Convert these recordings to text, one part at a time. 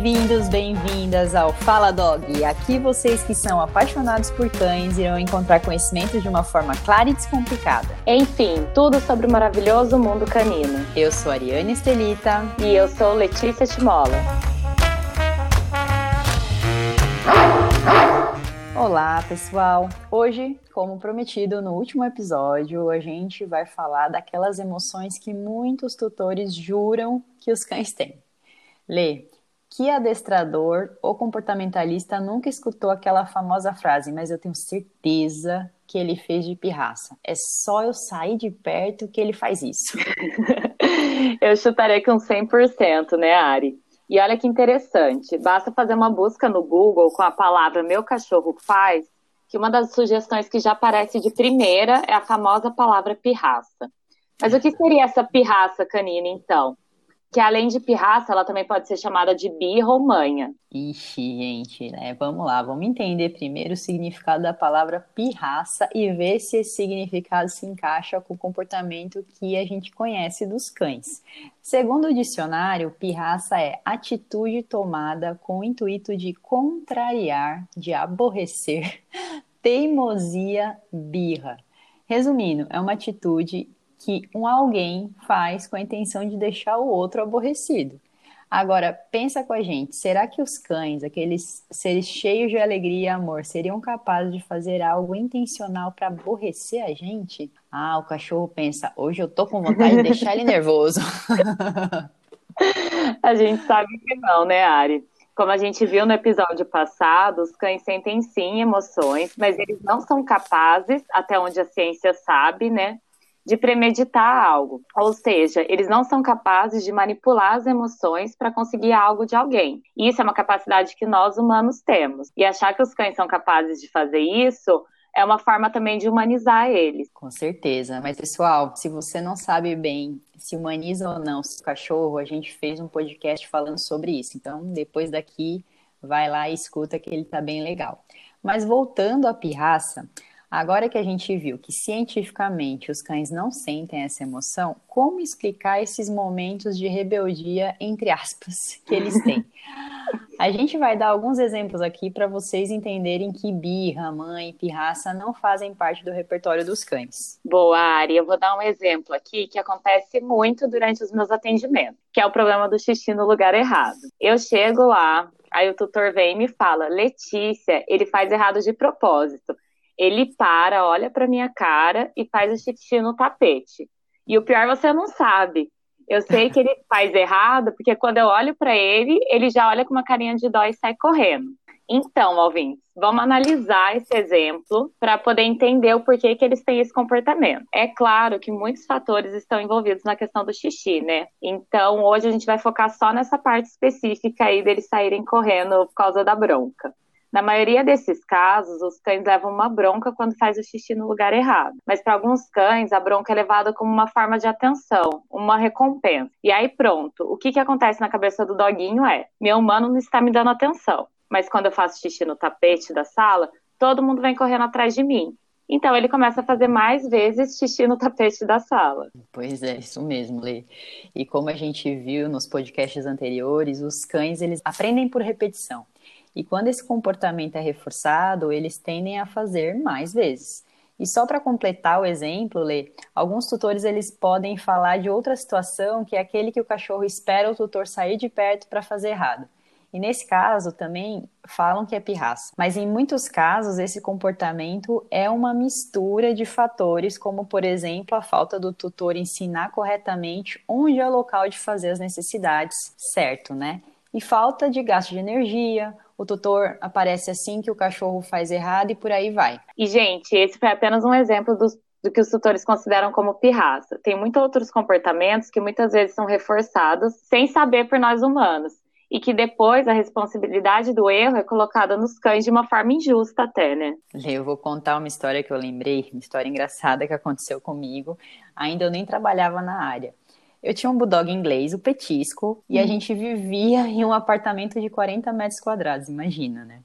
Bem-vindos, bem-vindas ao Fala Dog. Aqui vocês que são apaixonados por cães irão encontrar conhecimento de uma forma clara e descomplicada. Enfim, tudo sobre o maravilhoso mundo canino. Eu sou Ariane Estelita e eu sou Letícia Timola. Olá, pessoal. Hoje, como prometido no último episódio, a gente vai falar daquelas emoções que muitos tutores juram que os cães têm. Lê, que adestrador ou comportamentalista nunca escutou aquela famosa frase, mas eu tenho certeza que ele fez de pirraça. É só eu sair de perto que ele faz isso. eu chutaria que um 100%, né, Ari? E olha que interessante, basta fazer uma busca no Google com a palavra meu cachorro faz, que uma das sugestões que já aparece de primeira é a famosa palavra pirraça. Mas o que seria essa pirraça canina, então? Que além de pirraça, ela também pode ser chamada de birra ou manha. Ixi, gente, né? Vamos lá, vamos entender primeiro o significado da palavra pirraça e ver se esse significado se encaixa com o comportamento que a gente conhece dos cães. Segundo o dicionário, pirraça é atitude tomada com o intuito de contrariar, de aborrecer, teimosia, birra. Resumindo, é uma atitude que um alguém faz com a intenção de deixar o outro aborrecido. Agora, pensa com a gente, será que os cães, aqueles seres cheios de alegria e amor, seriam capazes de fazer algo intencional para aborrecer a gente? Ah, o cachorro pensa, hoje eu tô com vontade de deixar ele nervoso. a gente sabe que não, né, Ari? Como a gente viu no episódio passado, os cães sentem sim emoções, mas eles não são capazes, até onde a ciência sabe, né, de premeditar algo. Ou seja, eles não são capazes de manipular as emoções para conseguir algo de alguém. Isso é uma capacidade que nós humanos temos. E achar que os cães são capazes de fazer isso é uma forma também de humanizar eles. Com certeza. Mas, pessoal, se você não sabe bem se humaniza ou não o cachorro, a gente fez um podcast falando sobre isso. Então, depois daqui, vai lá e escuta que ele tá bem legal. Mas voltando à pirraça, Agora que a gente viu que cientificamente os cães não sentem essa emoção, como explicar esses momentos de rebeldia, entre aspas, que eles têm? A gente vai dar alguns exemplos aqui para vocês entenderem que birra, mãe pirraça não fazem parte do repertório dos cães. Boa, Ari. Eu vou dar um exemplo aqui que acontece muito durante os meus atendimentos, que é o problema do xixi no lugar errado. Eu chego lá, aí o tutor vem e me fala: Letícia, ele faz errado de propósito ele para, olha para minha cara e faz o xixi no tapete. E o pior você não sabe. Eu sei que ele faz errado, porque quando eu olho para ele, ele já olha com uma carinha de dó e sai correndo. Então, ouvintes, vamos analisar esse exemplo para poder entender o porquê que eles têm esse comportamento. É claro que muitos fatores estão envolvidos na questão do xixi, né? Então, hoje a gente vai focar só nessa parte específica aí deles saírem correndo por causa da bronca. Na maioria desses casos, os cães levam uma bronca quando faz o xixi no lugar errado. Mas para alguns cães, a bronca é levada como uma forma de atenção, uma recompensa. E aí pronto, o que, que acontece na cabeça do doguinho é: meu humano não está me dando atenção. Mas quando eu faço xixi no tapete da sala, todo mundo vem correndo atrás de mim. Então ele começa a fazer mais vezes xixi no tapete da sala. Pois é, isso mesmo, Lê. E como a gente viu nos podcasts anteriores, os cães eles aprendem por repetição. E quando esse comportamento é reforçado, eles tendem a fazer mais vezes. E só para completar o exemplo, Lê, alguns tutores eles podem falar de outra situação que é aquele que o cachorro espera o tutor sair de perto para fazer errado. E nesse caso também falam que é pirraça. Mas em muitos casos esse comportamento é uma mistura de fatores, como por exemplo a falta do tutor ensinar corretamente onde é o local de fazer as necessidades, certo, né? E falta de gasto de energia, o tutor aparece assim que o cachorro faz errado e por aí vai. E, gente, esse foi apenas um exemplo dos, do que os tutores consideram como pirraça. Tem muitos outros comportamentos que muitas vezes são reforçados sem saber por nós humanos. E que depois a responsabilidade do erro é colocada nos cães de uma forma injusta até, né? Eu vou contar uma história que eu lembrei, uma história engraçada que aconteceu comigo. Ainda eu nem trabalhava na área. Eu tinha um bulldog inglês, o Petisco, e a hum. gente vivia em um apartamento de 40 metros quadrados, imagina, né?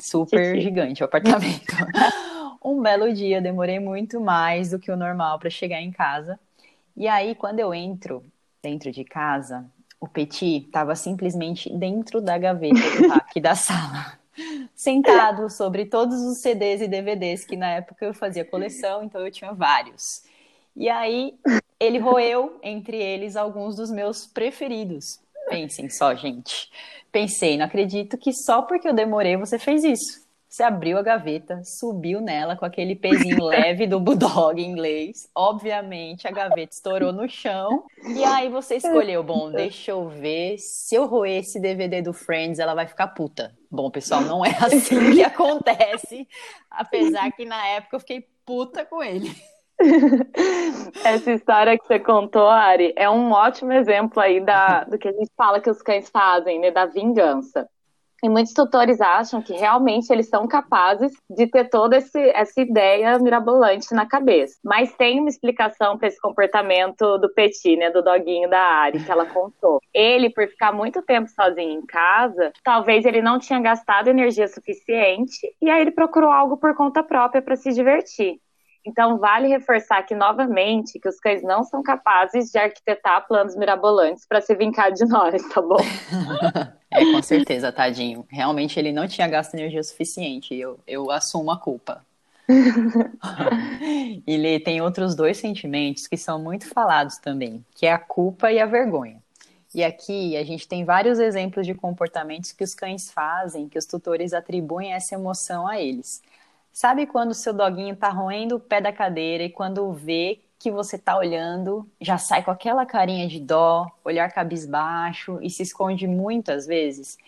Super Sim. gigante o apartamento. um belo dia, demorei muito mais do que o normal para chegar em casa. E aí, quando eu entro dentro de casa, O Petit estava simplesmente dentro da gaveta do rack da sala, sentado sobre todos os CDs e DVDs que na época eu fazia coleção, então eu tinha vários. E aí ele roeu entre eles alguns dos meus preferidos. Pensem só, gente. Pensei, não acredito que só porque eu demorei você fez isso. Você abriu a gaveta, subiu nela com aquele pezinho leve do bulldog inglês. Obviamente, a gaveta estourou no chão. E aí você escolheu, bom, deixa eu ver. Se eu roer esse DVD do Friends, ela vai ficar puta. Bom, pessoal, não é assim que acontece. Apesar que na época eu fiquei puta com ele. Essa história que você contou, Ari, é um ótimo exemplo aí da, do que a gente fala que os cães fazem, né? Da vingança. E muitos tutores acham que realmente eles são capazes de ter toda esse, essa ideia mirabolante na cabeça. Mas tem uma explicação para esse comportamento do Petit, né, do doguinho da Ari, que ela contou. Ele, por ficar muito tempo sozinho em casa, talvez ele não tinha gastado energia suficiente e aí ele procurou algo por conta própria para se divertir. Então, vale reforçar aqui novamente que os cães não são capazes de arquitetar planos mirabolantes para se vincar de nós, tá bom? é, com certeza, tadinho. Realmente ele não tinha gasto energia suficiente. Eu, eu assumo a culpa. ele tem outros dois sentimentos que são muito falados também, que é a culpa e a vergonha. E aqui a gente tem vários exemplos de comportamentos que os cães fazem, que os tutores atribuem essa emoção a eles. Sabe quando o seu doguinho tá roendo o pé da cadeira e quando vê que você tá olhando, já sai com aquela carinha de dó, olhar cabisbaixo e se esconde muitas vezes?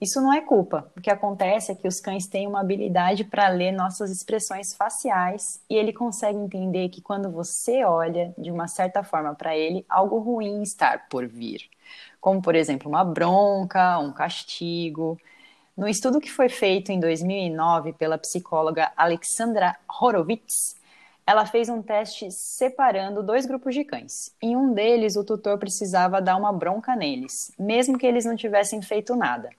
Isso não é culpa. O que acontece é que os cães têm uma habilidade para ler nossas expressões faciais e ele consegue entender que quando você olha de uma certa forma para ele, algo ruim está por vir. Como, por exemplo, uma bronca, um castigo. No estudo que foi feito em 2009 pela psicóloga Alexandra Horowitz, ela fez um teste separando dois grupos de cães. Em um deles, o tutor precisava dar uma bronca neles, mesmo que eles não tivessem feito nada.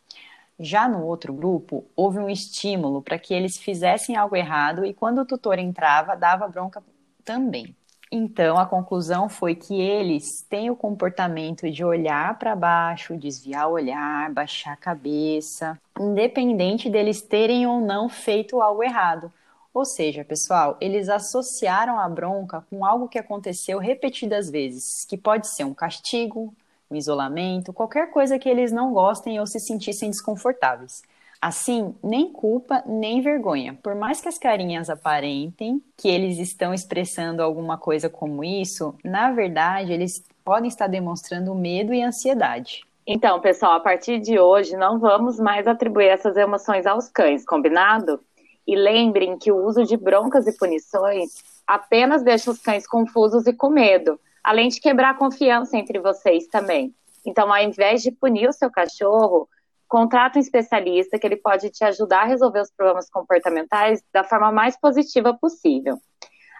Já no outro grupo, houve um estímulo para que eles fizessem algo errado e quando o tutor entrava, dava bronca também. Então, a conclusão foi que eles têm o comportamento de olhar para baixo, desviar o olhar, baixar a cabeça, independente deles terem ou não feito algo errado. Ou seja, pessoal, eles associaram a bronca com algo que aconteceu repetidas vezes, que pode ser um castigo, um isolamento, qualquer coisa que eles não gostem ou se sentissem desconfortáveis. Assim, nem culpa, nem vergonha. Por mais que as carinhas aparentem que eles estão expressando alguma coisa como isso, na verdade, eles podem estar demonstrando medo e ansiedade. Então, pessoal, a partir de hoje não vamos mais atribuir essas emoções aos cães, combinado? E lembrem que o uso de broncas e punições apenas deixa os cães confusos e com medo, além de quebrar a confiança entre vocês também. Então, ao invés de punir o seu cachorro, Contrata um especialista que ele pode te ajudar a resolver os problemas comportamentais da forma mais positiva possível.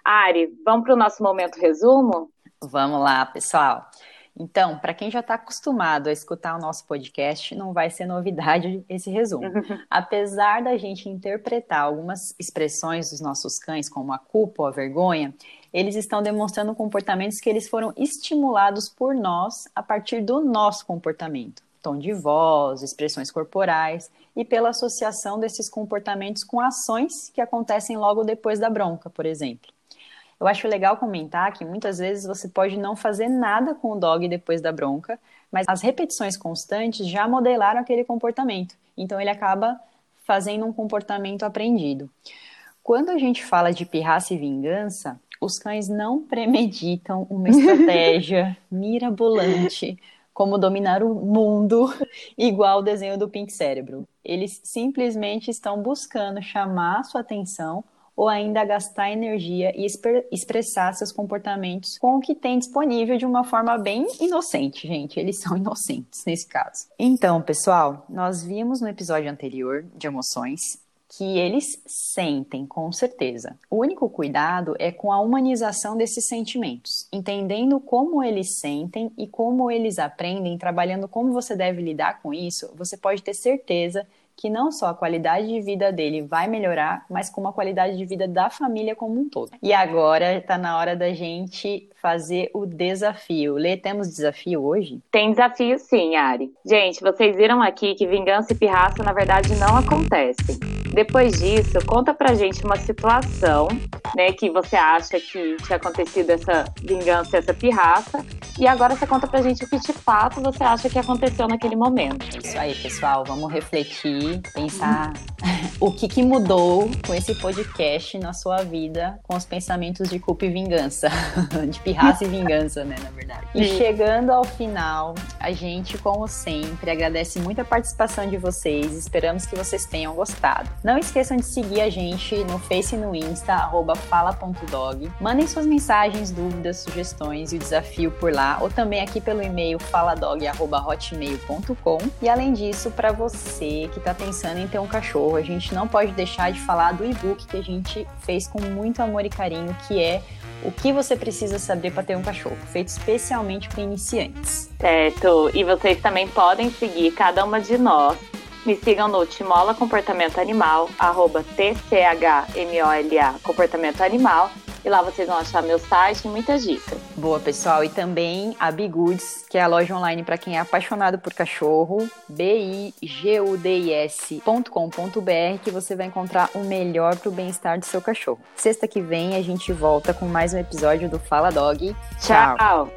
Ari, vamos para o nosso momento resumo? Vamos lá, pessoal. Então, para quem já está acostumado a escutar o nosso podcast, não vai ser novidade esse resumo. Apesar da gente interpretar algumas expressões dos nossos cães, como a culpa ou a vergonha, eles estão demonstrando comportamentos que eles foram estimulados por nós a partir do nosso comportamento tom de voz, expressões corporais e pela associação desses comportamentos com ações que acontecem logo depois da bronca, por exemplo. Eu acho legal comentar que muitas vezes você pode não fazer nada com o dog depois da bronca, mas as repetições constantes já modelaram aquele comportamento. Então ele acaba fazendo um comportamento aprendido. Quando a gente fala de pirraça e vingança, os cães não premeditam uma estratégia mirabolante como dominar o mundo, igual o desenho do Pink Cérebro. Eles simplesmente estão buscando chamar sua atenção ou ainda gastar energia e expressar seus comportamentos com o que tem disponível de uma forma bem inocente, gente. Eles são inocentes nesse caso. Então, pessoal, nós vimos no episódio anterior de emoções que eles sentem, com certeza. O único cuidado é com a humanização desses sentimentos, entendendo como eles sentem e como eles aprendem, trabalhando como você deve lidar com isso, você pode ter certeza que não só a qualidade de vida dele vai melhorar, mas como a qualidade de vida da família como um todo. E agora está na hora da gente fazer o desafio. Lê, temos desafio hoje? Tem desafio sim, Ari. Gente, vocês viram aqui que vingança e pirraça na verdade não acontecem. Depois disso, conta pra gente uma situação, né, que você acha que tinha acontecido essa vingança, essa pirraça, e agora você conta pra gente o que de fato você acha que aconteceu naquele momento. Isso aí, pessoal, vamos refletir, pensar o que, que mudou com esse podcast na sua vida com os pensamentos de culpa e vingança, de pirraça e vingança, né, na verdade. E chegando ao final, a gente, como sempre, agradece muito a participação de vocês, esperamos que vocês tenham gostado. Não esqueçam de seguir a gente no Face e no Insta, fala.dog. Mandem suas mensagens, dúvidas, sugestões e o desafio por lá, ou também aqui pelo e-mail faladog.hotmail.com. E além disso, para você que está pensando em ter um cachorro, a gente não pode deixar de falar do e-book que a gente fez com muito amor e carinho, que é o que você precisa saber para ter um cachorro, feito especialmente para iniciantes. Certo, e vocês também podem seguir cada uma de nós. Me sigam no Timola Comportamento Animal, arroba TCHMOLA Comportamento Animal e lá vocês vão achar meu site e muitas dicas. Boa, pessoal. E também a Bigoods, que é a loja online para quem é apaixonado por cachorro, bigudis.com.br, que você vai encontrar o melhor para o bem-estar do seu cachorro. Sexta que vem a gente volta com mais um episódio do Fala Dog. Tchau. Tchau.